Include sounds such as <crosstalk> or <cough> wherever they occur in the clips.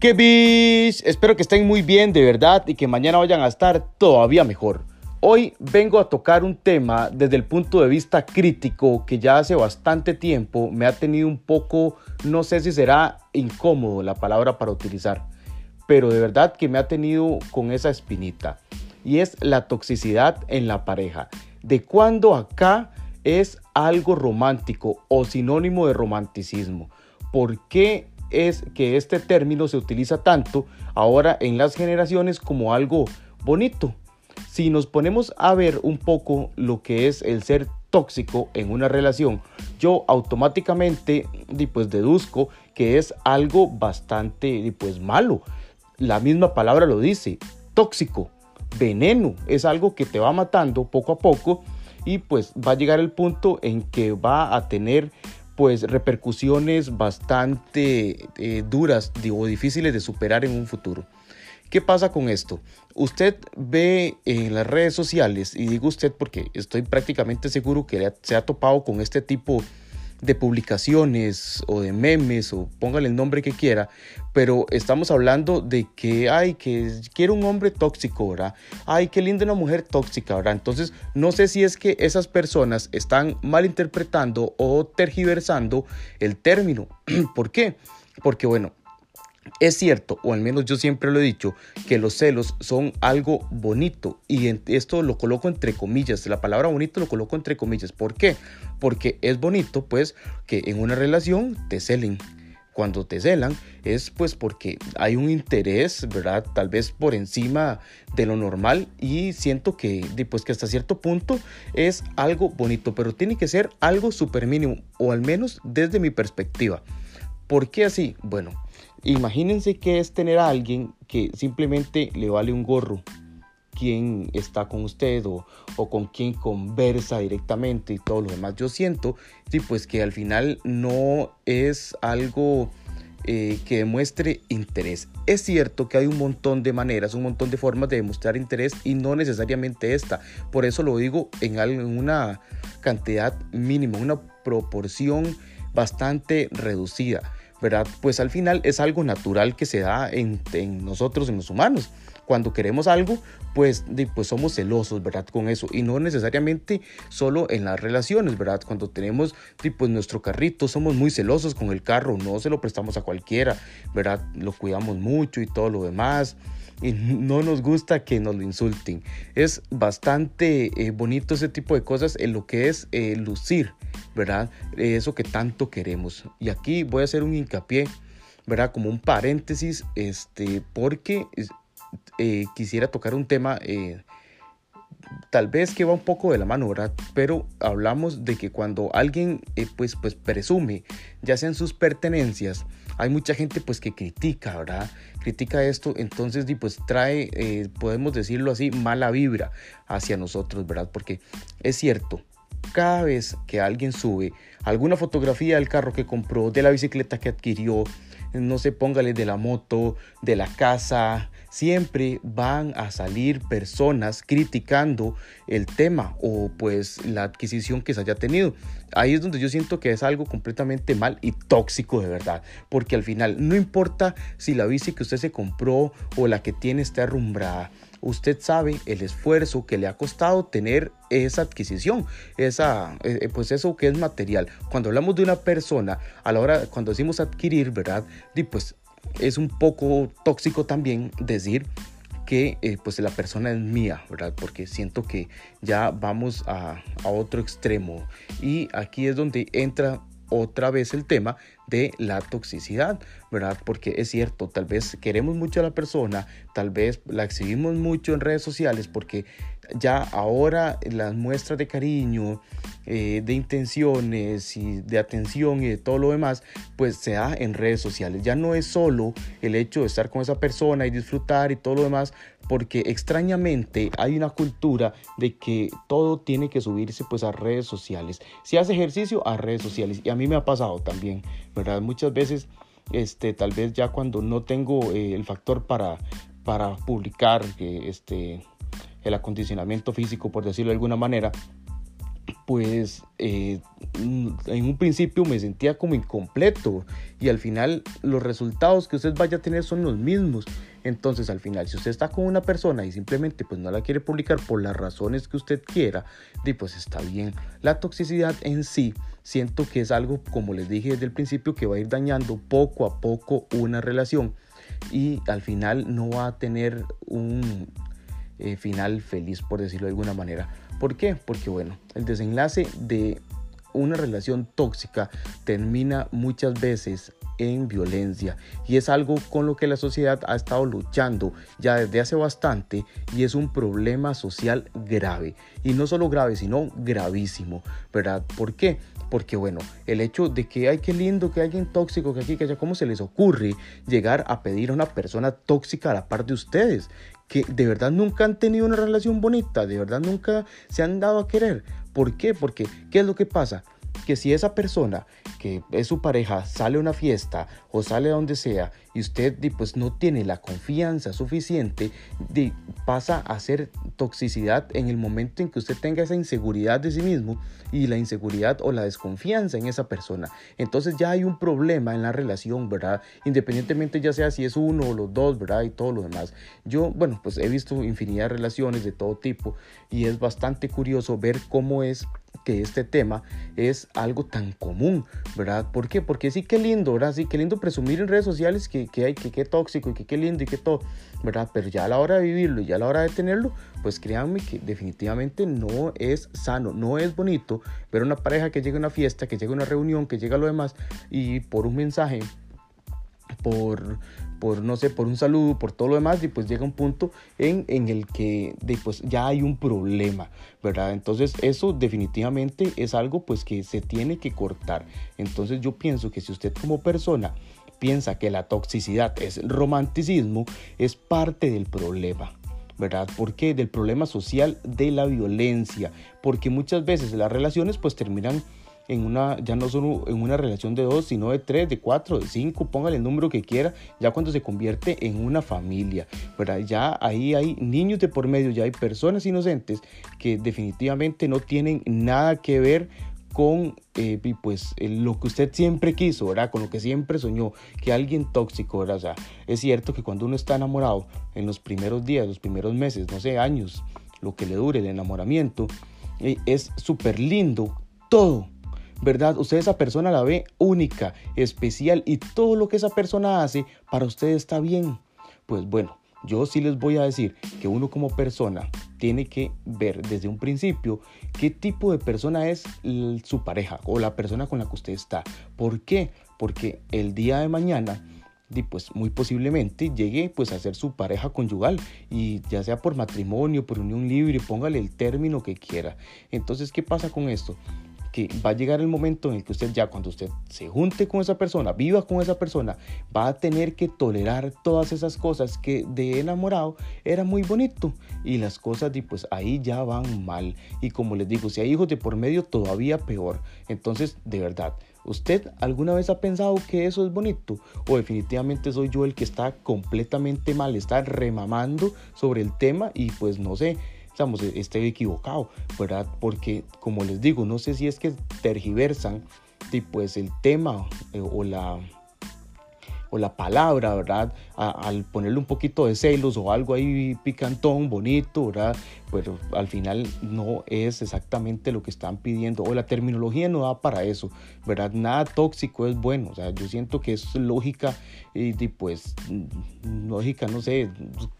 ¡Qué bish! Espero que estén muy bien de verdad y que mañana vayan a estar todavía mejor. Hoy vengo a tocar un tema desde el punto de vista crítico que ya hace bastante tiempo me ha tenido un poco, no sé si será incómodo la palabra para utilizar, pero de verdad que me ha tenido con esa espinita. Y es la toxicidad en la pareja. De cuando acá es algo romántico o sinónimo de romanticismo. ¿Por qué es que este término se utiliza tanto ahora en las generaciones como algo bonito. Si nos ponemos a ver un poco lo que es el ser tóxico en una relación, yo automáticamente pues deduzco que es algo bastante pues malo. La misma palabra lo dice, tóxico, veneno, es algo que te va matando poco a poco y pues va a llegar el punto en que va a tener pues repercusiones bastante eh, duras o difíciles de superar en un futuro. ¿Qué pasa con esto? Usted ve en las redes sociales, y digo usted porque estoy prácticamente seguro que se ha topado con este tipo de de publicaciones o de memes o póngale el nombre que quiera, pero estamos hablando de que, ay, que quiero un hombre tóxico, ¿verdad? Ay, qué linda una mujer tóxica, ¿verdad? Entonces, no sé si es que esas personas están malinterpretando o tergiversando el término. <clears throat> ¿Por qué? Porque, bueno, es cierto, o al menos yo siempre lo he dicho, que los celos son algo bonito y esto lo coloco entre comillas, la palabra bonito lo coloco entre comillas. ¿Por qué? Porque es bonito pues que en una relación te celen. Cuando te celan es pues porque hay un interés, ¿verdad? Tal vez por encima de lo normal y siento que pues que hasta cierto punto es algo bonito, pero tiene que ser algo súper mínimo o al menos desde mi perspectiva. ¿Por qué así? Bueno, Imagínense que es tener a alguien que simplemente le vale un gorro quién está con usted o, con quién conversa directamente y todo lo demás. Yo siento sí, pues que al final no es algo eh, que demuestre interés. Es cierto que hay un montón de maneras, un montón de formas de demostrar interés y no necesariamente esta. Por eso lo digo en, una cantidad mínima, una proporción bastante reducida. ¿verdad? Pues al final es algo natural que se da en, nosotros, en los humanos. Cuando queremos algo, pues, pues somos celosos, ¿verdad? Con eso. Y no necesariamente solo en las relaciones, ¿verdad? Cuando tenemos pues, nuestro carrito, somos muy celosos con el carro, no se lo prestamos a cualquiera, ¿verdad? Lo cuidamos mucho y todo lo demás y no nos gusta que nos lo insulten. Es bastante eh, bonito ese tipo de cosas en lo que es eh, lucir, ¿verdad? Eso que tanto queremos. Y aquí voy a hacer un hincapié, ¿verdad? Como un paréntesis, este, porque eh, quisiera tocar un tema tal vez que va un poco de la mano, ¿verdad? Pero hablamos de que cuando alguien pues, pues presume, ya sean sus pertenencias, hay mucha gente pues que critica, ¿verdad? Critica esto, entonces pues trae, eh, podemos decirlo así, mala vibra hacia nosotros, ¿verdad? Porque es cierto, cada vez que alguien sube alguna fotografía del carro que compró, de la bicicleta que adquirió, no sé, póngale de la moto, de la casa, siempre van a salir personas criticando el tema o pues la adquisición que se haya tenido. Ahí es donde yo siento que es algo completamente mal y tóxico de verdad, porque al final no importa si la bici que usted se compró o la que tiene está arrumbrada, usted sabe el esfuerzo que le ha costado tener esa adquisición, esa, eh, eh, pues eso que es material. Cuando hablamos de una persona, a la hora, cuando decimos adquirir, ¿verdad? Y pues es un poco tóxico también decir que eh, pues la persona es mía, ¿verdad? Porque siento que ya vamos a, a otro extremo. Y aquí es donde entra otra vez el tema de la toxicidad, ¿verdad? Porque es cierto, tal vez queremos mucho a la persona, tal vez la exhibimos mucho en redes sociales porque ya ahora las muestras de cariño, eh, de intenciones y de atención y de todo lo demás, pues se da en redes sociales. Ya no es solo el hecho de estar con esa persona y disfrutar y todo lo demás, porque extrañamente hay una cultura de que todo tiene que subirse pues a redes sociales. Si hace ejercicio, a redes sociales. Y a mí me ha pasado también, ¿verdad? Muchas veces, este, tal vez ya cuando no tengo eh, el factor para, para publicar este, el acondicionamiento físico, por decirlo de alguna manera, pues eh, en un principio me sentía como incompleto y al final los resultados que usted vaya a tener son los mismos. Entonces al final si usted está con una persona y simplemente pues no la quiere publicar por las razones que usted quiera, pues está bien. La toxicidad en sí siento que es algo como les dije desde el principio que va a ir dañando poco a poco una relación y al final no va a tener un eh, final feliz por decirlo de alguna manera. ¿Por qué? Porque bueno, el desenlace de una relación tóxica termina muchas veces en violencia y es algo con lo que la sociedad ha estado luchando ya desde hace bastante y es un problema social grave y no solo grave sino gravísimo, ¿verdad? ¿Por qué? Porque bueno, el hecho de que hay que lindo, que alguien tóxico, que aquí, que allá, ¿cómo se les ocurre llegar a pedir a una persona tóxica a la par de ustedes? Que de verdad nunca han tenido una relación bonita, de verdad nunca se han dado a querer. ¿Por qué? Porque, ¿qué es lo que pasa? Que si esa persona que es su pareja sale a una fiesta o sale a donde sea y usted pues no tiene la confianza suficiente, pasa a ser toxicidad en el momento en que usted tenga esa inseguridad de sí mismo y la inseguridad o la desconfianza en esa persona. Entonces ya hay un problema en la relación, ¿verdad? Independientemente ya sea si es uno o los dos, ¿verdad? Y todo lo demás. Yo, bueno, pues he visto infinidad de relaciones de todo tipo y es bastante curioso ver cómo es que este tema es algo tan común, ¿verdad? ¿Por qué? Porque sí, qué lindo, ¿verdad? Sí, qué lindo presumir en redes sociales que, que hay, que qué tóxico y que qué lindo y que todo, ¿verdad? Pero ya a la hora de vivirlo y ya a la hora de tenerlo, pues créanme que definitivamente no es sano, no es bonito ver una pareja que llega a una fiesta, que llega a una reunión, que llega a lo demás y por un mensaje, por, por no sé, por un saludo, por todo lo demás, y pues llega un punto en, en el que pues ya hay un problema, ¿verdad? Entonces eso definitivamente es algo pues que se tiene que cortar. Entonces yo pienso que si usted como persona piensa que la toxicidad es romanticismo, es parte del problema. ¿verdad? ¿Por qué? Del problema social de la violencia, porque muchas veces las relaciones pues terminan en una, ya no solo en una relación de dos, sino de tres, de cuatro, de cinco, póngale el número que quiera, ya cuando se convierte en una familia, ¿verdad? Ya ahí hay niños de por medio, ya hay personas inocentes que definitivamente no tienen nada que ver con eh, pues lo que usted siempre quiso, ¿verdad? Con lo que siempre soñó, que alguien tóxico, ¿verdad? Es cierto que cuando uno está enamorado en los primeros días, los primeros meses, no sé, años, lo que le dure el enamoramiento, eh, es súper lindo todo, ¿verdad? Usted esa persona la ve única, especial y todo lo que esa persona hace para usted está bien. Pues bueno, yo sí les voy a decir que uno como persona tiene que ver desde un principio qué tipo de persona es su pareja o la persona con la que usted está. ¿Por qué? Porque el día de mañana pues muy posiblemente llegue pues a ser su pareja conyugal y ya sea por matrimonio, por unión libre, póngale el término que quiera. Entonces, ¿qué pasa con esto? Que va a llegar el momento en el que usted ya cuando usted se junte con esa persona, viva con esa persona, va a tener que tolerar todas esas cosas que de enamorado era muy bonito y las cosas y pues ahí ya van mal y como les digo, si hay hijos de por medio todavía peor. Entonces, de verdad, ¿Usted alguna vez ha pensado que eso es bonito? ¿O definitivamente soy yo el que está completamente mal, está remamando sobre el tema y pues no sé, estamos, esté equivocado, ¿verdad? Porque, como les digo, no sé si es que tergiversan pues el tema eh, o la o la palabra, ¿verdad? al ponerle un poquito de celos o algo ahí picantón, bonito, ¿verdad? Pero al final no es exactamente lo que están pidiendo o la terminología no da para eso, ¿verdad? Nada tóxico es bueno, o sea, yo siento que es lógica y pues lógica, no sé,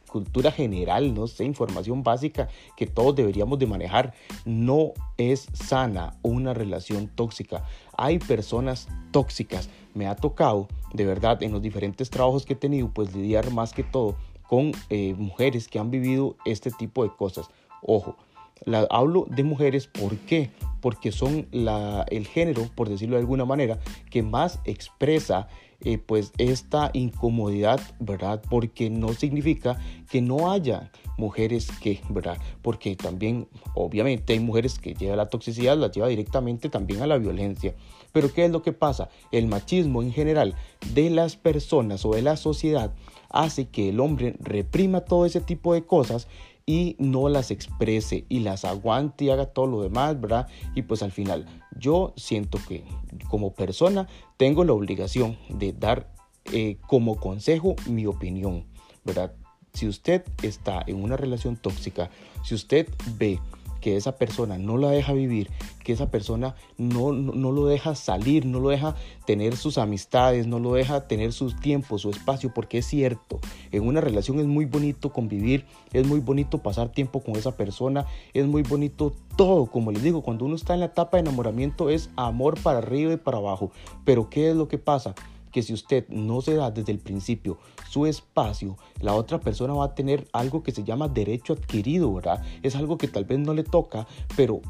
cultura general, no sé, información básica que todos deberíamos de manejar. No es sana una relación tóxica. Hay personas tóxicas. Me ha tocado, de verdad, en los diferentes trabajos que he tenido, pues lidiar más que todo con eh, mujeres que han vivido este tipo de cosas. Ojo, la, hablo de mujeres, ¿por qué? Porque son el género, por decirlo de alguna manera, que más expresa eh, pues esta incomodidad, ¿verdad? Porque no significa que no haya mujeres que, ¿verdad? Porque también, obviamente, hay mujeres que lleva la toxicidad, la lleva directamente también a la violencia. Pero ¿qué es lo que pasa? El machismo en general de las personas o de la sociedad hace que el hombre reprima todo ese tipo de cosas y no las exprese y las aguante y haga todo lo demás, ¿verdad? Y pues al final yo siento que como persona tengo la obligación de dar eh, como consejo mi opinión, ¿verdad? Si usted está en una relación tóxica, si usted ve que esa persona no la deja vivir, que esa persona no, no, lo deja salir, no lo deja tener sus amistades, no lo deja tener su tiempo, su espacio, porque es cierto, en una relación es muy bonito convivir, es muy bonito pasar tiempo con esa persona, es muy bonito todo, como les digo, cuando uno está en la etapa de enamoramiento es amor para arriba y para abajo, pero ¿qué es lo que pasa? Que si usted no se da desde el principio su espacio, la otra persona va a tener algo que se llama derecho adquirido, ¿verdad? Es algo que tal vez no le toca, pero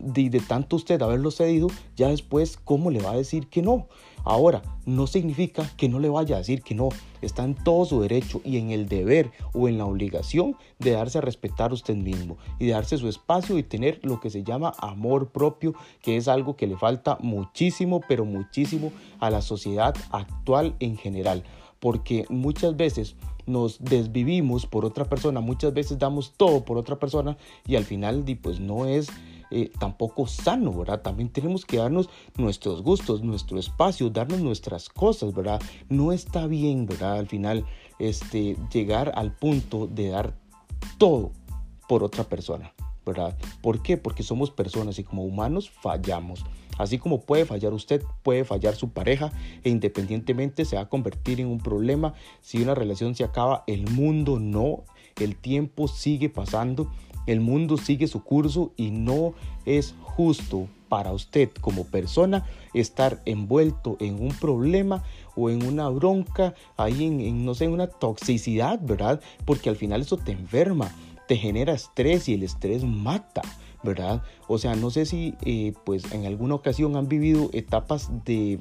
de, tanto usted haberlo cedido, ya después, ¿cómo le va a decir que no? Ahora, no significa que no le vaya a decir que no. Está en todo su derecho y en el deber o en la obligación de darse a respetar usted mismo y de darse su espacio y tener lo que se llama amor propio, que es algo que le falta muchísimo, pero muchísimo a la sociedad actual en general. Porque muchas veces nos desvivimos por otra persona, muchas veces damos todo por otra persona y al final pues no es eh, tampoco sano, ¿verdad? También tenemos que darnos nuestros gustos, nuestro espacio, darnos nuestras cosas, ¿verdad? No está bien, ¿verdad? Al final, este, llegar al punto de dar todo por otra persona, ¿verdad? ¿Por qué? Porque somos personas y como humanos fallamos. Así como puede fallar usted, puede fallar su pareja e independientemente se va a convertir en un problema. Si una relación se acaba, el mundo no, el tiempo sigue pasando el mundo sigue su curso y no es justo para usted como persona estar envuelto en un problema o en una bronca, ahí en, no sé, en una toxicidad, ¿verdad? Porque al final eso te enferma, te genera estrés y el estrés mata. ¿verdad? O sea, no sé si eh, pues en alguna ocasión han vivido etapas de,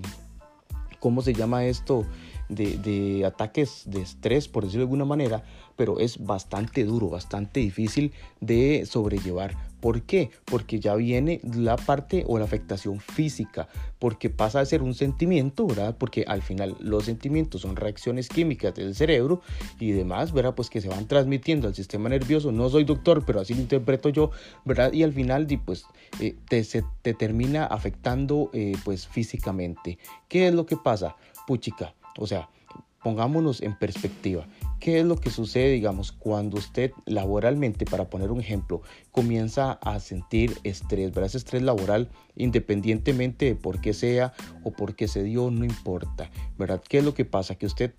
¿cómo se llama esto? de, ataques de estrés, por decirlo de alguna manera, pero es bastante duro, bastante difícil de sobrellevar. ¿Por qué? Porque ya viene la parte o la afectación física, porque pasa a ser un sentimiento, ¿verdad? Porque al final los sentimientos son reacciones químicas del cerebro y demás, ¿verdad? Pues que se van transmitiendo al sistema nervioso. No soy doctor, pero así lo interpreto yo, ¿verdad? Y al final, pues, eh, te, se, te termina afectando, eh, pues, físicamente. ¿Qué es lo que pasa? Puchica, o sea, pongámonos en perspectiva. ¿Qué es lo que sucede, digamos, cuando usted laboralmente, para poner un ejemplo, comienza a sentir estrés, ¿verdad? Ese estrés laboral, independientemente de por qué sea o por qué se dio, no importa, ¿verdad? ¿Qué es lo que pasa? Que usted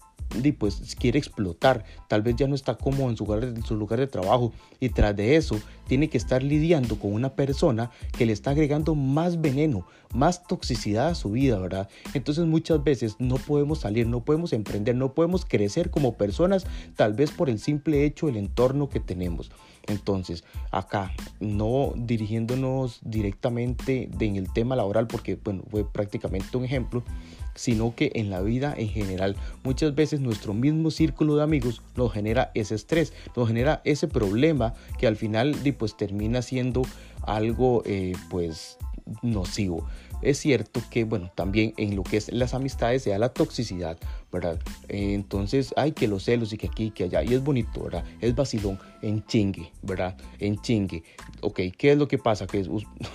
pues quiere explotar, tal vez ya no está cómodo en su lugar, en su lugar de trabajo y tras de eso tiene que estar lidiando con una persona que le está agregando más veneno, más toxicidad a su vida, ¿verdad? Entonces muchas veces no podemos salir, no podemos emprender, no podemos crecer como personas, tal vez por el simple hecho del entorno que tenemos. Entonces, acá, no dirigiéndonos directamente en el tema laboral, porque bueno, fue prácticamente un ejemplo, sino que en la vida en general. Muchas veces nuestro mismo círculo de amigos nos genera ese estrés, nos genera ese problema que al final pues termina siendo algo eh, pues nocivo. Es cierto que, bueno, también en lo que es las amistades se la toxicidad, ¿verdad? Entonces, hay que los celos y que aquí y que allá. Y es bonito, ¿verdad? Es vacilón, en chingue, ¿verdad? En chingue. Ok, ¿qué es lo que pasa? Que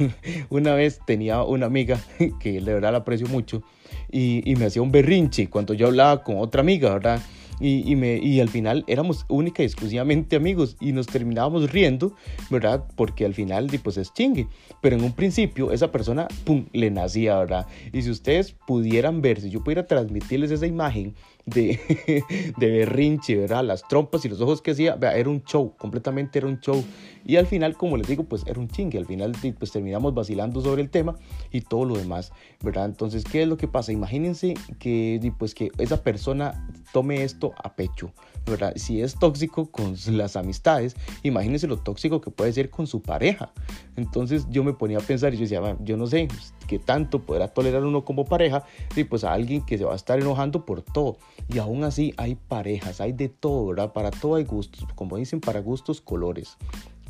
<laughs> una vez tenía una amiga <laughs> que de verdad la aprecio mucho y, y me hacía un berrinche cuando yo hablaba con otra amiga, ¿verdad? y, me, y al final éramos única y exclusivamente amigos y nos terminábamos riendo, ¿verdad? Porque al final, pues es chingue. Pero en un principio esa persona, ¡pum!, le nacía, ¿verdad? Y si ustedes pudieran ver, si yo pudiera transmitirles esa imagen de, <laughs> de berrinche, ¿verdad? Las trompas y los ojos que hacía, era un show, completamente era un show. Y al final, como les digo, pues era un chingue. Al final, pues terminamos vacilando sobre el tema y todo lo demás, ¿verdad? Entonces, ¿qué es lo que pasa? Imagínense que, pues, que esa persona tome esto a pecho, ¿verdad? Si es tóxico con las amistades, imagínense lo tóxico que puede ser con su pareja. Entonces, yo me ponía a pensar y yo decía, yo no sé qué tanto podrá tolerar uno como pareja, y pues a alguien que se va a estar enojando por todo. Y aún así hay parejas, hay de todo, ¿verdad? Para todo hay gustos, como dicen, para gustos colores.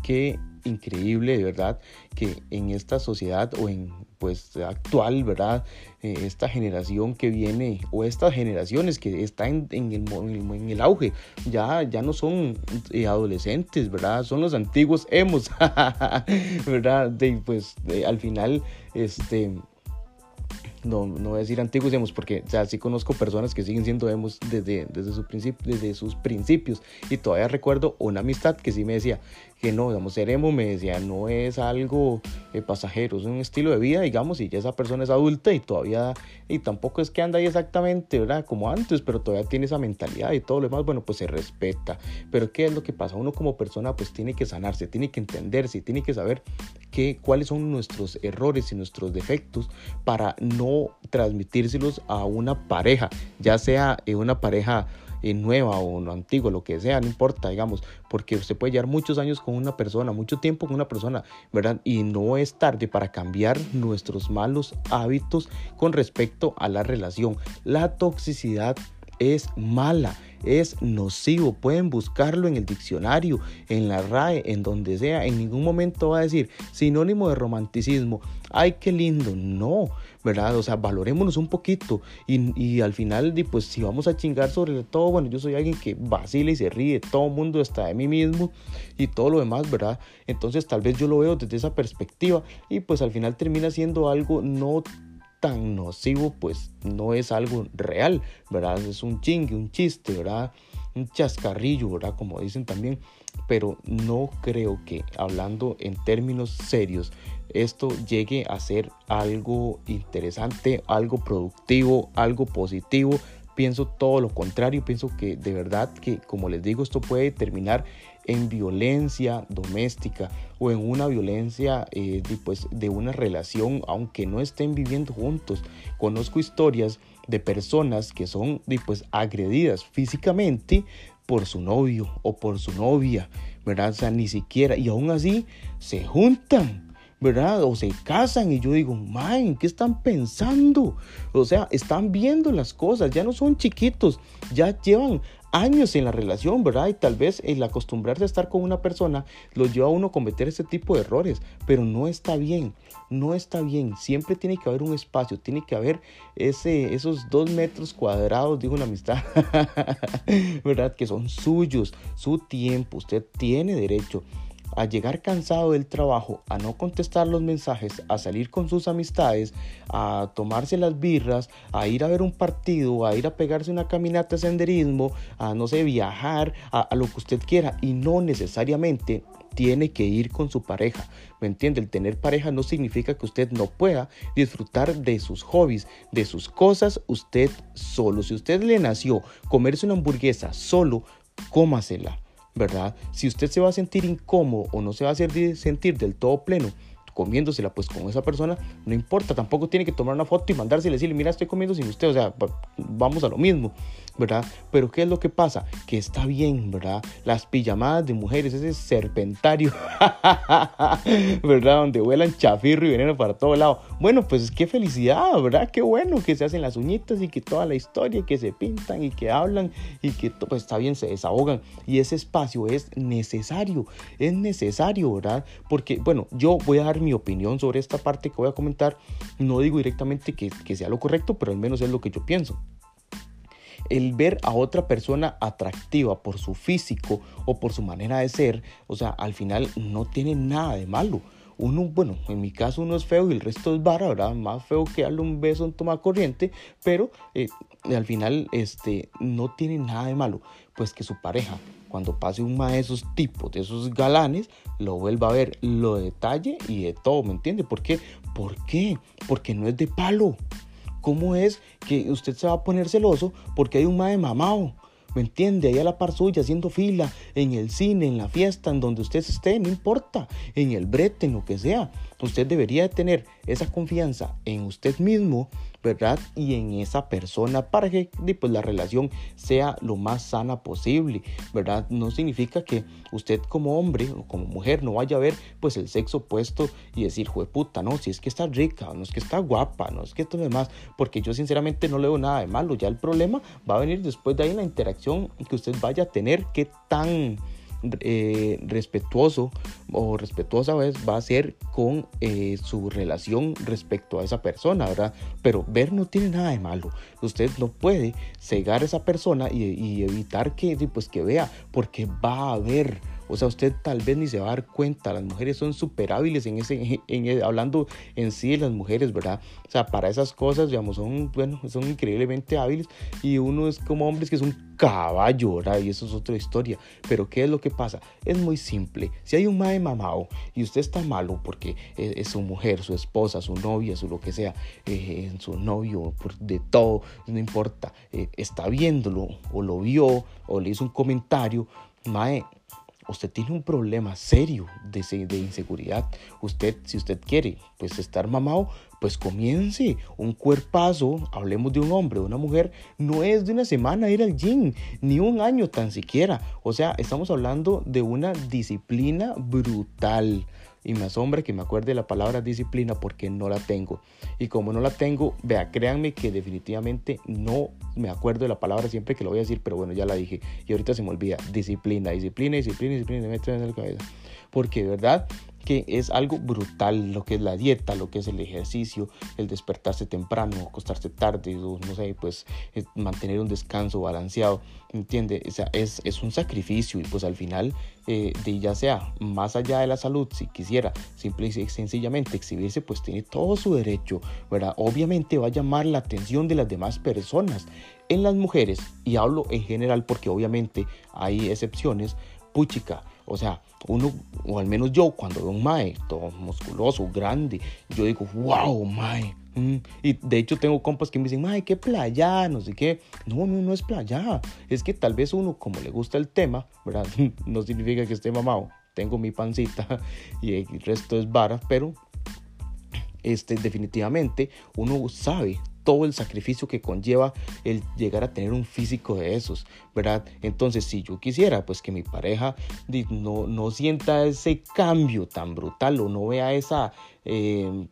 Qué increíble, de verdad, que en esta sociedad o en pues actual, ¿verdad? Eh, esta generación que viene o estas generaciones que están en, el, en el, auge, ya, ya no son eh, adolescentes, ¿verdad? Son los antiguos hemos, <laughs> ¿verdad? De, pues al final, este no, no voy a decir antiguos emos porque o sea, sí conozco personas que siguen siendo emos desde, desde, su desde sus principios. Y todavía recuerdo una amistad que sí me decía que no, digamos, ser emo me decía, no es algo eh, pasajero, es un estilo de vida, digamos, y ya esa persona es adulta y todavía, y tampoco es que anda ahí exactamente, ¿verdad? Como antes, pero todavía tiene esa mentalidad y todo lo demás, bueno, pues se respeta. Pero ¿qué es lo que pasa? Uno como persona pues tiene que sanarse, tiene que entenderse, tiene que saber qué, cuáles son nuestros errores y nuestros defectos para no transmitírselos a una pareja, ya sea eh, una pareja nueva o antigua, lo que sea, no importa, digamos, porque usted puede llevar muchos años con una persona, mucho tiempo con una persona, ¿verdad? Y no es tarde para cambiar nuestros malos hábitos con respecto a la relación. La toxicidad es mala, es nocivo. Pueden buscarlo en el diccionario, en la RAE, en donde sea. En ningún momento va a decir sinónimo de romanticismo. Ay, qué lindo. No, ¿verdad? O sea, valorémonos un poquito. Y, y al final, pues si vamos a chingar sobre todo, bueno, yo soy alguien que vacila y se ríe. Todo el mundo está de mí mismo y todo lo demás, ¿verdad? Entonces tal vez yo lo veo desde esa perspectiva y pues al final termina siendo algo no tan nocivo, pues no es algo real, ¿verdad? Es un chingue, un chiste, ¿verdad? Un chascarrillo, ¿verdad? Como dicen también, pero no creo que hablando en términos serios, esto llegue a ser algo interesante, algo productivo, algo positivo. Pienso todo lo contrario, pienso que de verdad que, como les digo, esto puede terminar en violencia doméstica o en una violencia eh, de, pues, una relación, aunque no estén viviendo juntos. Conozco historias de personas que son pues, agredidas físicamente por su novio o por su novia, ¿verdad? O sea, ni siquiera, y aún así se juntan. ¿Verdad? O se casan y yo digo, man, ¿qué están pensando? O sea, están viendo las cosas, ya no son chiquitos, ya llevan años en la relación, ¿verdad? Y tal vez el acostumbrarse a estar con una persona lo lleva a uno a cometer ese tipo de errores, pero no está bien, no está bien. Siempre tiene que haber un espacio, tiene que haber ese, esos dos metros cuadrados, digo una amistad, <laughs> ¿verdad? Que son suyos, su tiempo, usted tiene derecho a llegar cansado del trabajo, a no contestar los mensajes, a salir con sus amistades, a tomarse las birras, a ir a ver un partido, a ir a pegarse una caminata de senderismo, a no sé, viajar, a, lo que usted quiera y no necesariamente tiene que ir con su pareja. ¿Me entiende? El tener pareja no significa que usted no pueda disfrutar de sus hobbies, de sus cosas, usted solo. Si usted le nació comerse una hamburguesa solo, cómasela. ¿Verdad? Si usted se va a sentir incómodo o no se va a sentir del todo pleno comiéndosela pues con esa persona, no importa, tampoco tiene que tomar una foto y mandársela y decirle, mira, estoy comiendo sin usted, o sea, vamos a lo mismo. ¿verdad? Pero ¿qué es lo que pasa? Que está bien, ¿verdad? Las pijamadas de mujeres, ese serpentario, <laughs> ¿verdad? Donde vuelan chafirro y veneno para todo lado. Bueno, pues qué felicidad, ¿verdad? Qué bueno que se hacen las uñitas y que toda la historia, que se pintan y que hablan y que pues está bien, se desahogan. Y ese espacio es necesario, es necesario, ¿verdad? Porque, bueno, yo voy a dar mi opinión sobre esta parte que voy a comentar. No digo directamente que, que sea lo correcto, pero al menos es lo que yo pienso el ver a otra persona atractiva por su físico o por su manera de ser, o sea, al final no tiene nada de malo. Uno, bueno, en mi caso uno es feo y el resto es vara, ¿verdad? Más feo que darle un beso en toma corriente, pero eh, al final este, no tiene nada de malo. Pues que su pareja, cuando pase un de esos tipos, de esos galanes, lo vuelva a ver, lo detalle y de todo, ¿me entiende? ¿Por qué? ¿Por qué? Porque no es de palo. ¿Cómo es que usted se va a poner celoso porque hay un mae mamado? ¿Me entiende? Ahí a la par suya, haciendo fila, en el cine, en la fiesta, en donde usted esté, no importa, en el brete, en lo que sea. Usted debería tener esa confianza en usted mismo ¿verdad? Y en esa persona para que pues, la relación sea lo más sana posible, ¿verdad? No significa que usted como hombre o como mujer no vaya a ver pues el sexo opuesto y decir, puta, no, si es que está rica, no es que está guapa, no es que lo demás, porque yo sinceramente no le veo nada de malo, ya el problema va a venir después de ahí en la interacción que usted vaya a tener, qué tan eh, respetuoso o respetuosa vez va a ser con eh, su relación respecto a esa persona, ¿verdad? Pero ver no tiene nada de malo. Usted no puede cegar a esa persona y, evitar que, pues, que vea, porque va a ver o sea, usted tal vez ni se va a dar cuenta. Las mujeres son súper hábiles en ese, en, hablando en sí de las mujeres, ¿verdad? O sea, para esas cosas, digamos, son, bueno, son increíblemente hábiles. Y uno es como hombres que es un caballo, ¿verdad? Y eso es otra historia. Pero ¿qué es lo que pasa? Es muy simple. Si hay un mae mamado y usted está malo porque es, su mujer, su esposa, su novia, su lo que sea, eh, su novio, de todo, no importa, eh, está viéndolo o lo vio o le hizo un comentario, mae usted tiene un problema serio de, de, inseguridad. Usted, si usted quiere, pues estar mamado, pues comience un cuerpazo, hablemos de un hombre, de una mujer, no es de una semana ir al gym, ni un año tan siquiera. O sea, estamos hablando de una disciplina brutal y me asombra que me acuerde la palabra disciplina porque no la tengo. Y como no la tengo, vea, créanme que definitivamente no me acuerdo de la palabra siempre que lo voy a decir, pero bueno, ya la dije. Y ahorita se me olvida. Disciplina, disciplina, disciplina, disciplina, me trae en la cabeza. Porque de verdad que es algo brutal lo que es la dieta, lo que es el ejercicio, el despertarse temprano, acostarse tarde, no sé, pues eh, mantener un descanso balanceado, ¿entiende? O sea, es, es un sacrificio y pues al final, eh, de ya sea más allá de la salud, si quisiera simple y sencillamente exhibirse, pues tiene todo su derecho, ¿verdad? Obviamente va a llamar la atención de las demás personas. En las mujeres, y hablo en general porque obviamente hay excepciones, puchica, o sea, uno, o al menos yo, cuando veo un mae todo musculoso, grande, yo digo, wow, mae. Mm". Y de hecho tengo compas que me dicen, mae, qué playa, no sé qué. No, no, no es playa. Es que tal vez uno, como le gusta el tema, ¿verdad? <laughs> no significa que esté mamado. Tengo mi pancita <laughs> y el resto es vara, pero este, definitivamente uno sabe todo el sacrificio que conlleva el llegar a tener un físico de esos, ¿verdad? Entonces, si yo quisiera, pues que mi pareja no, no sienta ese cambio tan brutal o no vea esa, eh,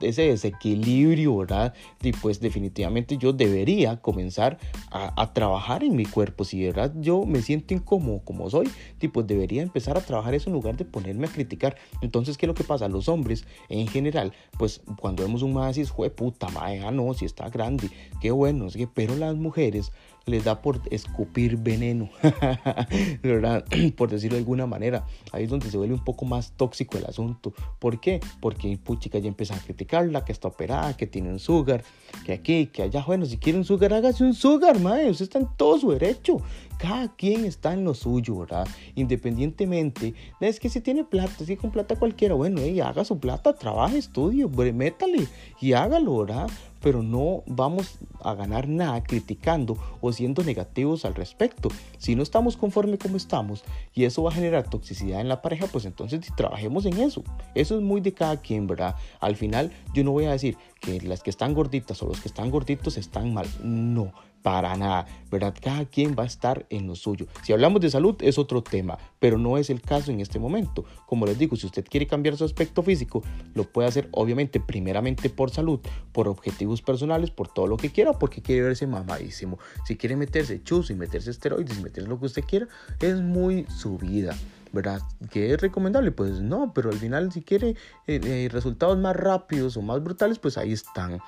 ese desequilibrio, ¿verdad? Y pues definitivamente yo debería comenzar a, trabajar en mi cuerpo. Si de verdad yo me siento incómodo como soy, pues debería empezar a trabajar eso en lugar de ponerme a criticar. Entonces, ¿qué es lo que pasa? Los hombres en general, pues cuando vemos un más, jue puta, madre, ah, no, si está grande, qué bueno, pero las mujeres les da por escupir veneno, <laughs> ¿verdad? <clears throat> por decirlo de alguna manera. Ahí es donde se vuelve un poco más tóxico el asunto. ¿Por qué? Porque puchica ya empiezan a criticarla, que está operada, que tiene un sugar, que aquí, que allá. Bueno, si quiere un sugar, hágase un sugar, madre. Usted está en todo su derecho. Cada quien está en lo suyo, ¿verdad? Independientemente, es que si tiene plata, si con plata cualquiera, bueno, ella haga su plata, trabaje, estudie, métale y hágalo, ¿verdad? pero no vamos a ganar nada criticando o siendo negativos al respecto. Si no estamos conforme como estamos y eso va a generar toxicidad en la pareja, pues entonces trabajemos en eso. Eso es muy de cada quien, ¿verdad? Al final yo no voy a decir que las que están gorditas o los que están gorditos están mal. No, para nada, ¿verdad? Cada quien va a estar en lo suyo. Si hablamos de salud es otro tema, pero no es el caso en este momento. Como les digo, si usted quiere cambiar su aspecto físico, lo puede hacer obviamente primeramente por salud, por objetivos personales, por todo lo que quiera, porque quiere verse mamadísimo. Si quiere meterse chus y meterse esteroides meterse lo que usted quiera, es muy su vida. ¿verdad? ¿Qué es recomendable? Pues no, pero al final si quiere eh, eh, resultados más rápidos o más brutales, pues ahí están.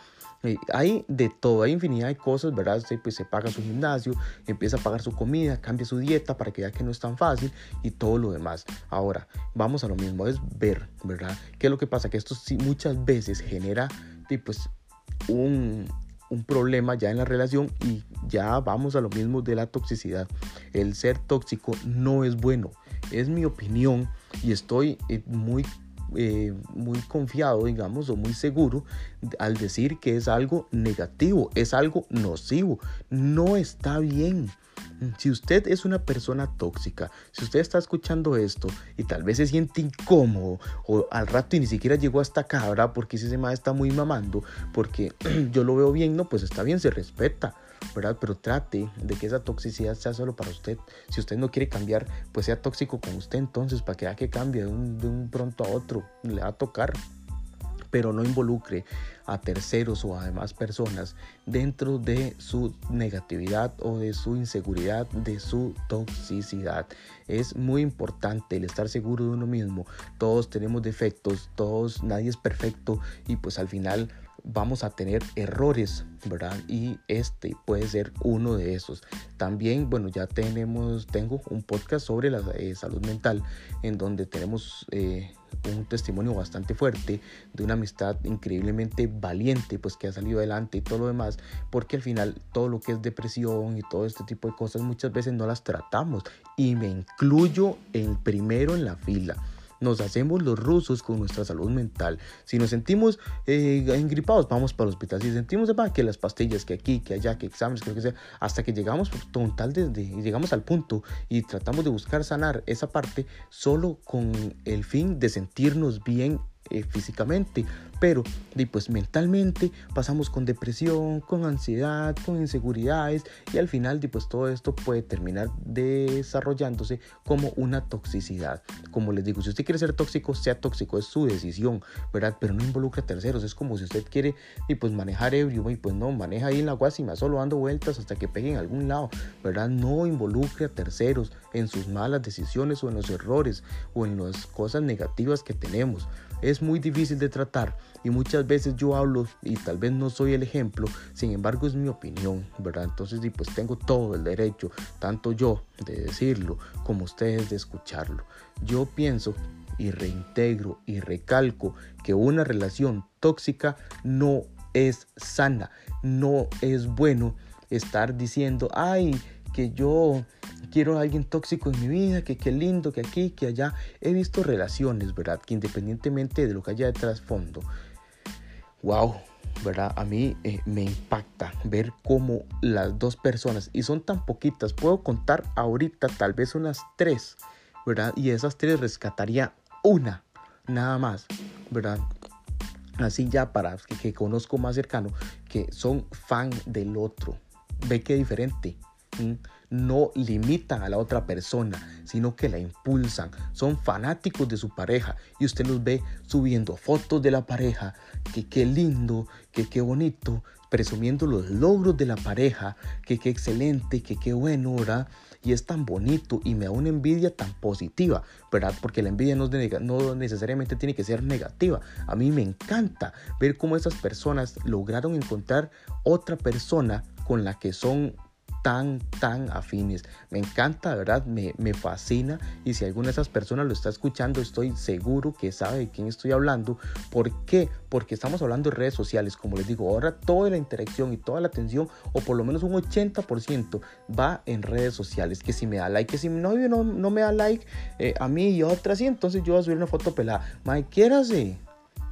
Hay de todo, hay infinidad de cosas, ¿verdad? Usted pues se paga su gimnasio, empieza a pagar su comida, cambia su dieta para que vea que no es tan fácil y todo lo demás. Ahora, vamos a lo mismo, es ver, ¿verdad? ¿Qué es lo que pasa? Que esto sí muchas veces genera pues un, un problema ya en la relación y ya vamos a lo mismo de la toxicidad. El ser tóxico no es bueno, es mi opinión y estoy eh, muy eh, muy confiado, digamos, o muy seguro al decir que es algo negativo, es algo nocivo, no está bien. Si usted es una persona tóxica, si usted está escuchando esto y tal vez se siente incómodo o al rato y ni siquiera llegó hasta acá, ¿verdad? Porque ese tema está muy mamando, porque <clears throat> yo lo veo bien, no, pues está bien, se respeta. Pero trate de que esa toxicidad sea solo para usted. Si usted no quiere cambiar, pues sea tóxico con usted entonces, para que que cambie de un, de un pronto a otro, le va a tocar pero no involucre a terceros o a demás personas dentro de su negatividad o de su inseguridad, de su toxicidad. Es muy importante el estar seguro de uno mismo. Todos tenemos defectos, todos, nadie es perfecto y pues al final vamos a tener errores, ¿verdad? Y este puede ser uno de esos. También, bueno, ya tenemos, tengo un podcast sobre la eh, salud mental en donde tenemos eh, un testimonio bastante fuerte de una amistad increíblemente valiente, pues que ha salido adelante y todo lo demás, porque al final todo lo que es depresión y todo este tipo de cosas muchas veces no las tratamos y me incluyo el primero en la fila nos hacemos los rusos con nuestra salud mental. Si nos sentimos eh, engripados, vamos para el hospital. Si sentimos que las pastillas, que aquí, que allá, que exámenes, que lo que sea, hasta que llegamos total desde, llegamos al punto y tratamos de buscar sanar esa parte solo con el fin de sentirnos bien eh, físicamente, pero pues mentalmente pasamos con depresión, con ansiedad, con inseguridades y al final pues todo esto puede terminar desarrollándose como una toxicidad. Como les digo, si usted quiere ser tóxico, sea tóxico, es su decisión, ¿verdad? Pero no involucra a terceros, es como si usted quiere y pues manejar ebrio y pues no, maneja ahí en la guasima, solo dando vueltas hasta que pegue en algún lado, ¿verdad? No involucre a terceros en sus malas decisiones o en los errores o en las cosas negativas que tenemos es muy difícil de tratar y muchas veces yo hablo y tal vez no soy el ejemplo, sin embargo es mi opinión, ¿verdad? Entonces pues tengo todo el derecho, tanto yo de decirlo como ustedes de escucharlo. Yo pienso y reintegro y recalco que una relación tóxica no es sana, no es bueno estar diciendo, ay, que yo quiero a alguien tóxico en mi vida, que qué lindo, que aquí, que allá. He visto relaciones, ¿verdad? Que independientemente de lo que haya de trasfondo, wow, ¿verdad? A mí eh, me impacta ver cómo las dos personas, y son tan poquitas, puedo contar ahorita tal vez unas tres, ¿verdad? Y esas tres rescataría una, nada más, ¿verdad? Así ya para que, que conozco más cercano, que son fan del otro. Ve qué diferente no limitan a la otra persona, sino que la impulsan. Son fanáticos de su pareja y usted los ve subiendo fotos de la pareja, que qué lindo, que qué bonito, presumiendo los logros de la pareja, que qué excelente, que qué bueno, ¿verdad? Y es tan bonito y me da una envidia tan positiva, ¿verdad? Porque la envidia no, no necesariamente tiene que ser negativa. A mí me encanta ver cómo esas personas lograron encontrar otra persona con la que son tan, tan afines. Me encanta, ¿verdad? Me, me, fascina. Y si alguna de esas personas lo está escuchando, estoy seguro que sabe de quién estoy hablando. ¿Por qué? Porque estamos hablando de redes sociales. Como les digo, ahora toda la interacción y toda la atención, o por lo menos un 80%, va en redes sociales. Que si me da like, que si novio no, no me da like eh, a mí y a otras, sí, entonces yo voy a subir una foto pelada. Mike, quiérase.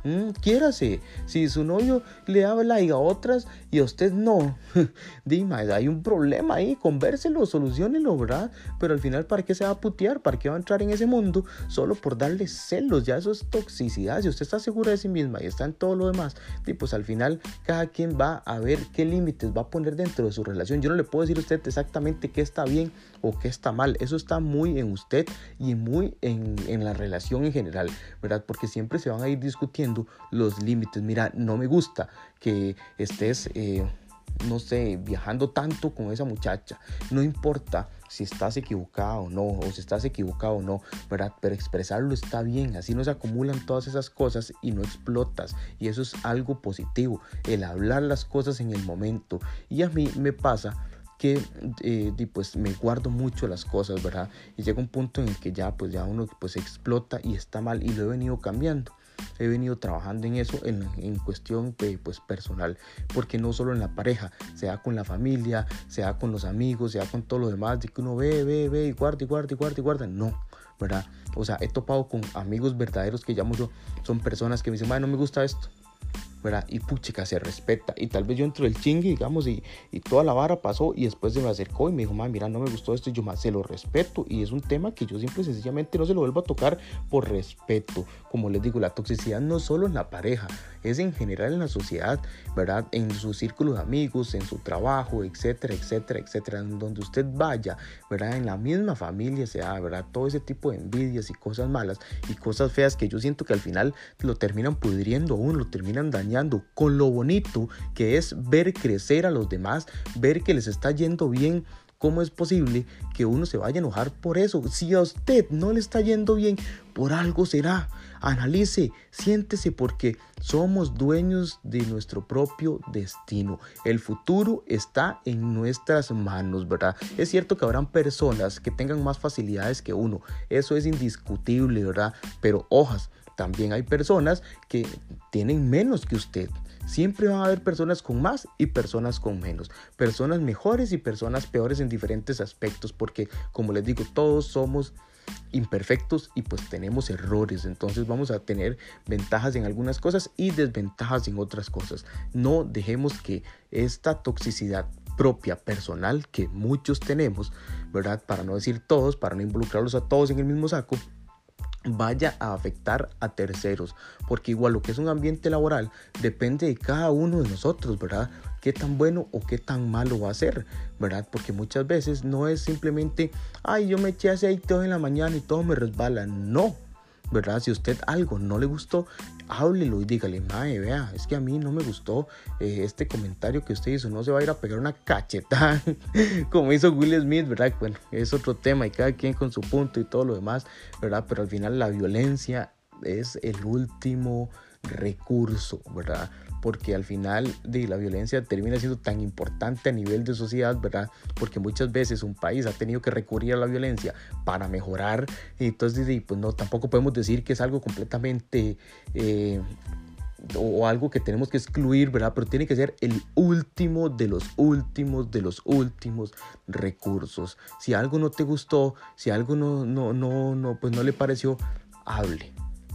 Mm, quiérase. Si su novio le da like a otras y a usted no, <laughs> dime, hay un problema ahí, convérselo, solucionenlo, ¿verdad? Pero al final, ¿para qué se va a putear? ¿Para qué va a entrar en ese mundo solo por darle celos? Ya eso es toxicidad. Si usted está segura de sí misma y está en todo lo demás, pues al final cada quien va a ver qué límites va a poner dentro de su relación. Yo no le puedo decir a usted exactamente qué está bien o qué está mal. Eso está muy en usted y muy en, en la relación en general, ¿verdad? Porque siempre se van a ir discutiendo los límites. Mira, no me gusta que estés, eh, no sé, viajando tanto con esa muchacha. No importa si estás equivocado o no, o si estás equivocado o no, ¿verdad? Pero expresarlo está bien, así no se acumulan todas esas cosas y no explotas. Y eso es algo positivo, el hablar las cosas en el momento. Y a mí me pasa que eh, pues me guardo mucho las cosas, ¿verdad? Y llega un punto en el que ya pues ya uno pues explota y está mal y lo he venido cambiando he venido trabajando en eso en, en cuestión pues, personal, porque no solo en la pareja, sea con la familia, sea con los amigos, sea con todo lo demás, de que uno ve, ve, ve y guarda y guarda y guarda y guarda, no, ¿verdad? O sea, he topado con amigos verdaderos que llamo yo, son personas que me dicen, no me gusta esto, ¿verdad? Y puchica, se respeta. Y tal vez yo entro del chingue, digamos, y, y toda la vara pasó y después se me acercó y me dijo, mira, no me gustó esto y yo más se lo respeto. Y es un tema que yo siempre sencillamente no se lo vuelvo a tocar por respeto. Como les digo, la toxicidad no solo en la pareja, es en general en la sociedad, ¿verdad? En su círculo de amigos, en su trabajo, etcétera, etcétera, etcétera. En donde usted vaya, ¿verdad? En la misma familia se da, ¿verdad? Todo ese tipo de envidias y cosas malas y cosas feas que yo siento que al final lo terminan pudriendo a uno, lo terminan dañando con lo bonito que es ver crecer a los demás, ver que les está yendo bien ¿Cómo es posible que uno se vaya a enojar por eso? Si a usted no le está yendo bien, por algo será. Analice, siéntese porque somos dueños de nuestro propio destino. El futuro está en nuestras manos, ¿verdad? Es cierto que habrán personas que tengan más facilidades que uno. Eso es indiscutible, ¿verdad? Pero hojas, también hay personas que tienen menos que usted. Siempre van a haber personas con más y personas con menos, personas mejores y personas peores en diferentes aspectos, porque como les digo, todos somos imperfectos y pues tenemos errores, entonces vamos a tener ventajas en algunas cosas y desventajas en otras cosas. No dejemos que esta toxicidad propia, personal, que muchos tenemos, ¿verdad? Para no decir todos, para no involucrarlos a todos en el mismo saco, vaya a afectar a terceros, porque igual lo que es un ambiente laboral depende de cada uno de nosotros, ¿verdad? Qué tan bueno o qué tan malo va a ser, ¿verdad? Porque muchas veces no es simplemente, ay, yo me eché aceite hoy en la mañana y todo me resbala, no, ¿verdad? Si usted algo no le gustó, háblelo y dígale, mae, vea, es que a mí no me gustó eh, este comentario que usted hizo, no se va a ir a pegar una cachetada <laughs> como hizo Will Smith, ¿verdad? Bueno, es otro tema y cada quien con su punto y todo lo demás, ¿verdad? Pero al final la violencia es el último recurso, ¿verdad? Porque al final de la violencia termina siendo tan importante a nivel de sociedad, ¿verdad? Porque muchas veces un país ha tenido que recurrir a la violencia para mejorar, y entonces pues no, tampoco podemos decir que es algo completamente... Eh, o algo que tenemos que excluir, ¿verdad? Pero tiene que ser el último de los últimos de los últimos recursos. Si algo no te gustó, si algo no, no, no, no, pues no le pareció, hable,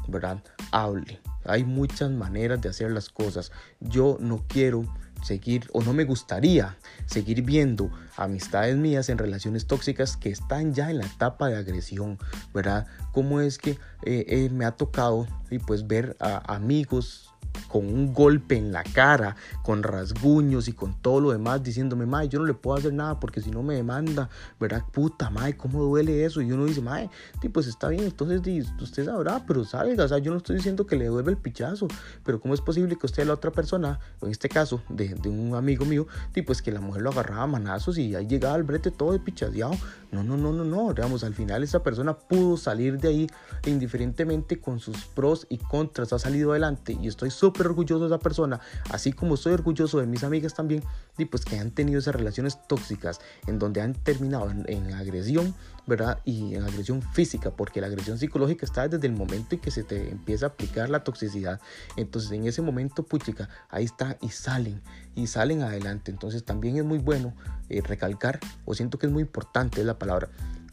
¿verdad? Hable. Hay muchas maneras de hacer las cosas. Yo no quiero seguir o no me gustaría seguir viendo amistades mías en relaciones tóxicas que están ya en la etapa de agresión, ¿verdad? Cómo es que eh, eh, me ha tocado y pues ver a amigos con un golpe en la cara, con rasguños y con todo lo demás, diciéndome, mae, yo no le puedo hacer nada porque si no me demanda, ¿verdad? Puta, mae, ¿cómo duele eso? Y uno dice, mae, pues está bien, entonces usted sabrá, pero salga, o sea, yo no estoy diciendo que le devuelva el pichazo, pero ¿cómo es posible que usted, la otra persona, en este caso, de, un amigo mío, pues que la mujer lo agarraba a manazos y ahí llegaba al brete todo de pichaseado? No, no, no, no, no, digamos, al final esa persona pudo salir de ahí indiferentemente con sus pros y contras, ha salido adelante y estoy súper orgulloso de esa persona, así como estoy orgulloso de mis amigas también, y pues que han tenido esas relaciones tóxicas en donde han terminado en, agresión, ¿verdad? Y en agresión física, porque la agresión psicológica está desde el momento en que se te empieza a aplicar la toxicidad. Entonces en ese momento, puchica, ahí está y salen, y salen adelante. Entonces también es muy bueno eh, recalcar, o siento que es muy importante la palabra,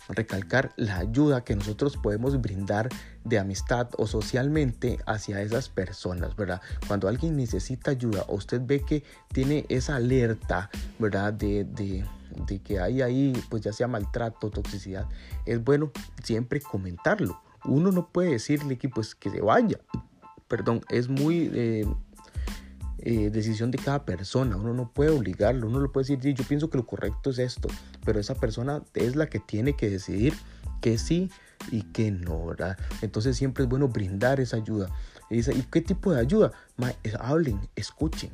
recalcar la ayuda que nosotros podemos brindar de amistad o socialmente hacia esas personas, ¿verdad? Cuando alguien necesita ayuda o usted ve que tiene esa alerta, ¿verdad? De, de, que hay ahí, pues ya sea maltrato, toxicidad, es bueno siempre comentarlo. Uno no puede decirle que pues que se vaya, perdón, es muy eh, eh, decisión de cada persona, uno no puede obligarlo, uno no puede decir, yo pienso que lo correcto es esto, pero esa persona es la que tiene que decidir que sí y que no, ¿verdad? Entonces siempre es bueno brindar esa ayuda. ¿Y qué tipo de ayuda? hablen, escuchen.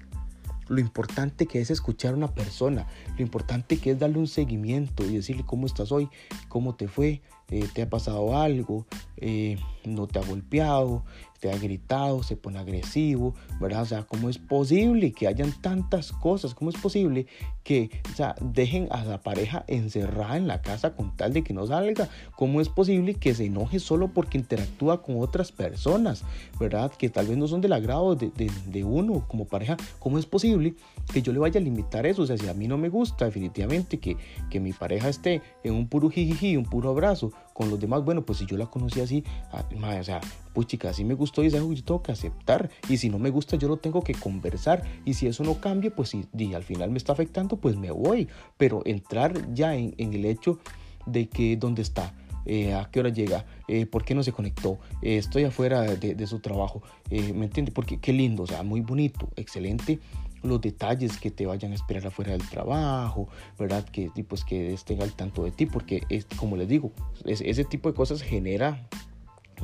Lo importante que es escuchar a una persona, lo importante que es darle un seguimiento y decirle cómo estás hoy, cómo te fue, eh, te ha pasado algo, eh, no te ha golpeado, te ha gritado, se pone agresivo, ¿verdad? O sea, ¿cómo es posible que hayan tantas cosas? ¿Cómo es posible que o sea, dejen a la pareja encerrada en la casa con tal de que no salga? ¿Cómo es posible que se enoje solo porque interactúa con otras personas, ¿verdad? Que tal vez no son del agrado de, de, uno como pareja. ¿Cómo es posible que yo le vaya a limitar eso. O sea, si a mí no me gusta definitivamente que, que mi pareja esté en un puro jijiji, un puro abrazo con los demás, bueno, pues si yo la conocí así, ah, o sea, puchica, así me gustó y es algo que yo tengo que aceptar. Y si no me gusta, yo lo tengo que conversar. Y si eso no cambia, pues si al final me está afectando, pues me voy. Pero entrar ya en, en el hecho de que dónde está, eh, a qué hora llega, eh, por qué no se conectó, eh, estoy afuera de, su trabajo, ¿me entiende? Porque qué lindo, o sea, muy bonito, excelente los detalles que te vayan a esperar afuera del trabajo, ¿verdad? Que, pues, que estén al tanto de ti, porque es, como les digo, ese tipo de cosas genera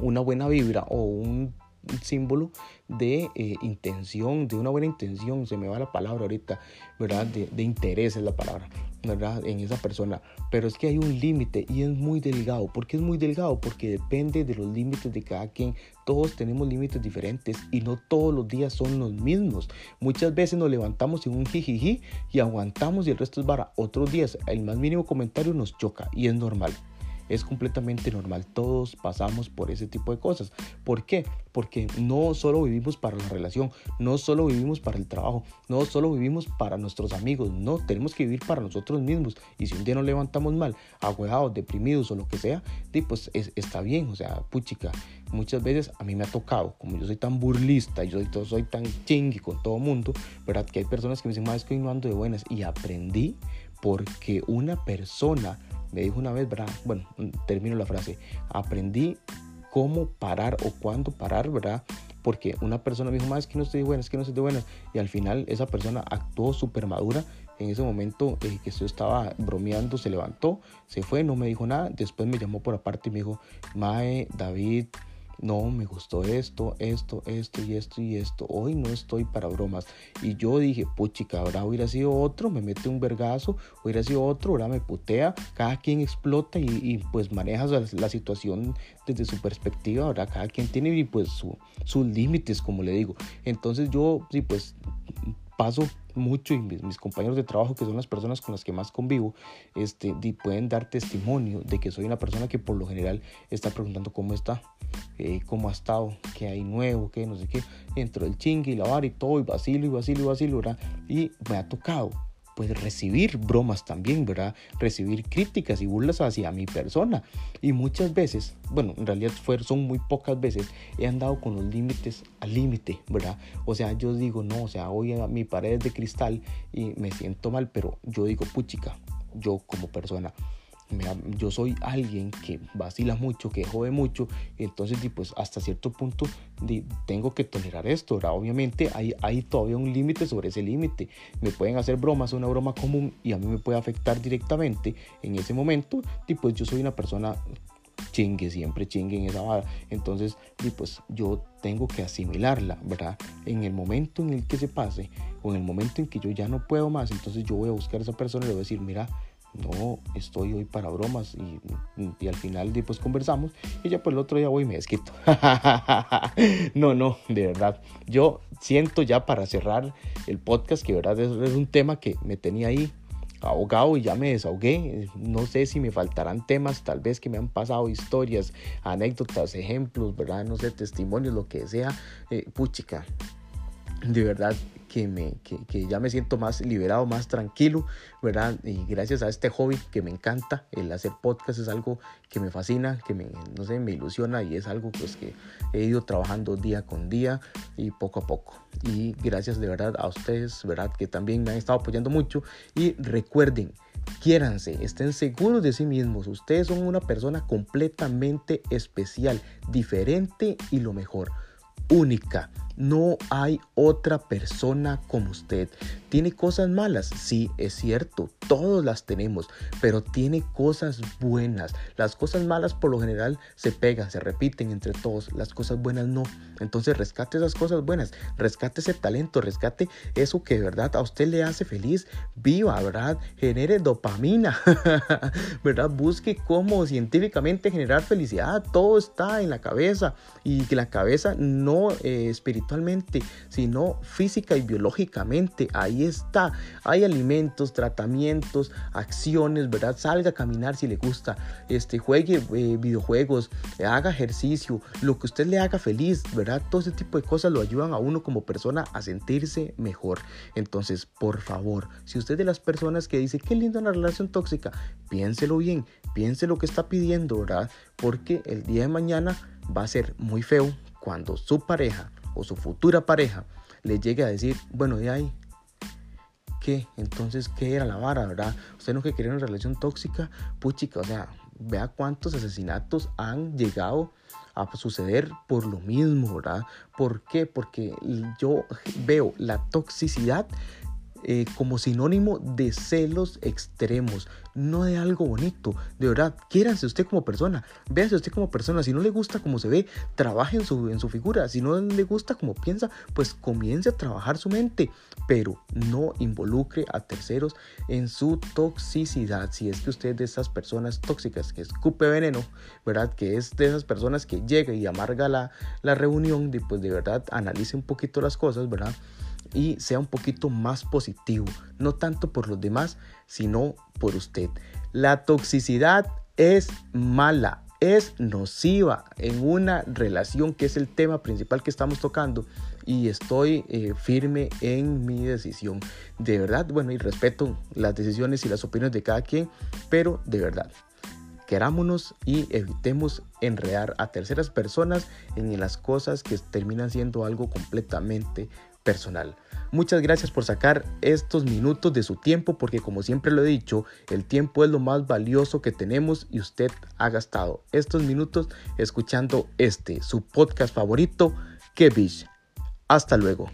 una buena vibra o un símbolo de intención, de una buena intención, se me va la palabra ahorita, ¿verdad? De, de interés es la palabra, ¿verdad? En esa persona. Pero es que hay un límite y es muy delgado. ¿Por qué es muy delgado? Porque depende de los límites de cada quien. Todos tenemos límites diferentes y no todos los días son los mismos. Muchas veces nos levantamos en un jijiji y aguantamos y el resto es vara. Otros días el más mínimo comentario nos choca y es normal. Es completamente normal, todos pasamos por ese tipo de cosas. ¿Por qué? Porque no solo vivimos para la relación, no solo vivimos para el trabajo, no solo vivimos para nuestros amigos, no, tenemos que vivir para nosotros mismos. Y si un día nos levantamos mal, agüeados, deprimidos o lo que sea, pues está bien, o sea, puchica. Muchas veces a mí me ha tocado, como yo soy tan burlista, yo soy, soy tan chingui con todo mundo, ¿verdad? Que hay personas que me dicen, más es que hoy no ando de buenas. Y aprendí porque una persona me dijo una vez, ¿verdad? Bueno, termino la frase. Aprendí cómo parar o cuándo parar, ¿verdad? Porque una persona me dijo, más es que no estoy de buenas, es que no estoy de buenas. Y al final esa persona actuó súper madura. En ese momento eh, que yo estaba bromeando, se levantó, se fue, no me dijo nada. Después me llamó por aparte y me dijo, Mae, David, no, me gustó esto, esto, esto y esto y esto. Hoy no estoy para bromas. Y yo dije, puchica, ahora hubiera sido otro, me mete un vergazo, hubiera sido otro, ahora me putea. Cada quien explota y, pues maneja la, situación desde su perspectiva, ahora cada quien tiene pues sus límites, como le digo. Entonces yo, sí, pues paso mucho y mis, compañeros de trabajo, que son las personas con las que más convivo, este, pueden dar testimonio de que soy una persona que por lo general está preguntando cómo está, eh, cómo ha estado, qué hay nuevo, qué no sé qué, dentro del chingue y lavar y todo, y vacilo y vacilo y vacilo, ¿verdad? Y me ha tocado pues recibir bromas también, ¿verdad? Recibir críticas y burlas hacia mi persona. Y muchas veces, bueno, en realidad fue, son muy pocas veces, he andado con los límites al límite, ¿verdad? O sea, yo digo, no, o sea, hoy mi pared es de cristal y me siento mal, pero yo digo, puchica, yo como persona, yo soy alguien que vacila mucho, que jode mucho, entonces pues hasta cierto punto tengo que tolerar esto, obviamente hay, todavía un límite sobre ese límite, me pueden hacer bromas, una broma común y a mí me puede afectar directamente en ese momento, y pues yo soy una persona chingue, siempre chingue en esa vara. Entonces, pues yo tengo que asimilarla, ¿verdad? En el momento en el que se pase, o en el momento en que yo ya no puedo más, entonces yo voy a buscar a esa persona y le voy a decir, mira, no estoy hoy para bromas y, al final pues conversamos y ya pues el otro día voy y me desquito. <laughs> no, no, de verdad. Yo siento ya para cerrar el podcast que verdad es, un tema que me tenía ahí ahogado y ya me desahogué. No sé si me faltarán temas, tal vez que me han pasado historias, anécdotas, ejemplos, ¿verdad? No sé, testimonios, lo que sea. Eh, puchica, de verdad que, me, que, ya me siento más liberado, más tranquilo, ¿verdad? Y gracias a este hobby que me encanta, el hacer podcast es algo que me fascina, que me, no sé, me ilusiona y es algo pues que he ido trabajando día con día y poco a poco. Y gracias de verdad a ustedes, ¿verdad? Que también me han estado apoyando mucho y recuerden, quiéranse, estén seguros de sí mismos. Ustedes son una persona completamente especial, diferente y lo mejor, única. No hay otra persona como usted. ¿Tiene cosas malas? Sí, es cierto, todos las tenemos, pero tiene cosas buenas. Las cosas malas por lo general se pegan, se repiten entre todos, las cosas buenas no. Entonces rescate esas cosas buenas, rescate ese talento, rescate eso que de verdad a usted le hace feliz. Viva, ¿verdad? Genere dopamina, <laughs> ¿verdad? Busque cómo científicamente generar felicidad. Todo está en la cabeza y que la cabeza no eh, espiritual espiritualmente, sino física y biológicamente. Ahí está. Hay alimentos, tratamientos, acciones, ¿verdad? Salga a caminar si le gusta, este, juegue eh, videojuegos, haga ejercicio, lo que usted le haga feliz, ¿verdad? Todo ese tipo de cosas lo ayudan a uno como persona a sentirse mejor. Entonces, por favor, si usted de las personas que dice, qué linda una relación tóxica, piénselo bien, piense lo que está pidiendo, ¿verdad? Porque el día de mañana va a ser muy feo cuando su pareja o su futura pareja le llegue a decir, bueno, de ahí, ¿qué? Entonces, ¿qué era la vara, verdad? Usted no que quería una relación tóxica, puchica, o sea, vea cuántos asesinatos han llegado a suceder por lo mismo, ¿verdad? ¿Por qué? Porque yo veo la toxicidad eh, como sinónimo de celos extremos, no de algo bonito. De verdad, quiéranse usted como persona, véase usted como persona. Si no le gusta como se ve, trabaje en su, en su figura. Si no le gusta como piensa, pues comience a trabajar su mente, pero no involucre a terceros en su toxicidad. Si es que usted es de esas personas tóxicas que escupe veneno, ¿verdad? Que es de esas personas que llega y amarga la, la reunión, pues de verdad analice un poquito las cosas, ¿verdad? Y sea un poquito más positivo, no tanto por los demás, sino por usted. La toxicidad es mala, es nociva en una relación que es el tema principal que estamos tocando y estoy eh, firme en mi decisión. De verdad, bueno, y respeto las decisiones y las opiniones de cada quien, pero de verdad, querámonos y evitemos enredar a terceras personas en las cosas que terminan siendo algo completamente personal. Muchas gracias por sacar estos minutos de su tiempo porque como siempre lo he dicho, el tiempo es lo más valioso que tenemos y usted ha gastado estos minutos escuchando este, su podcast favorito, Que Hasta luego.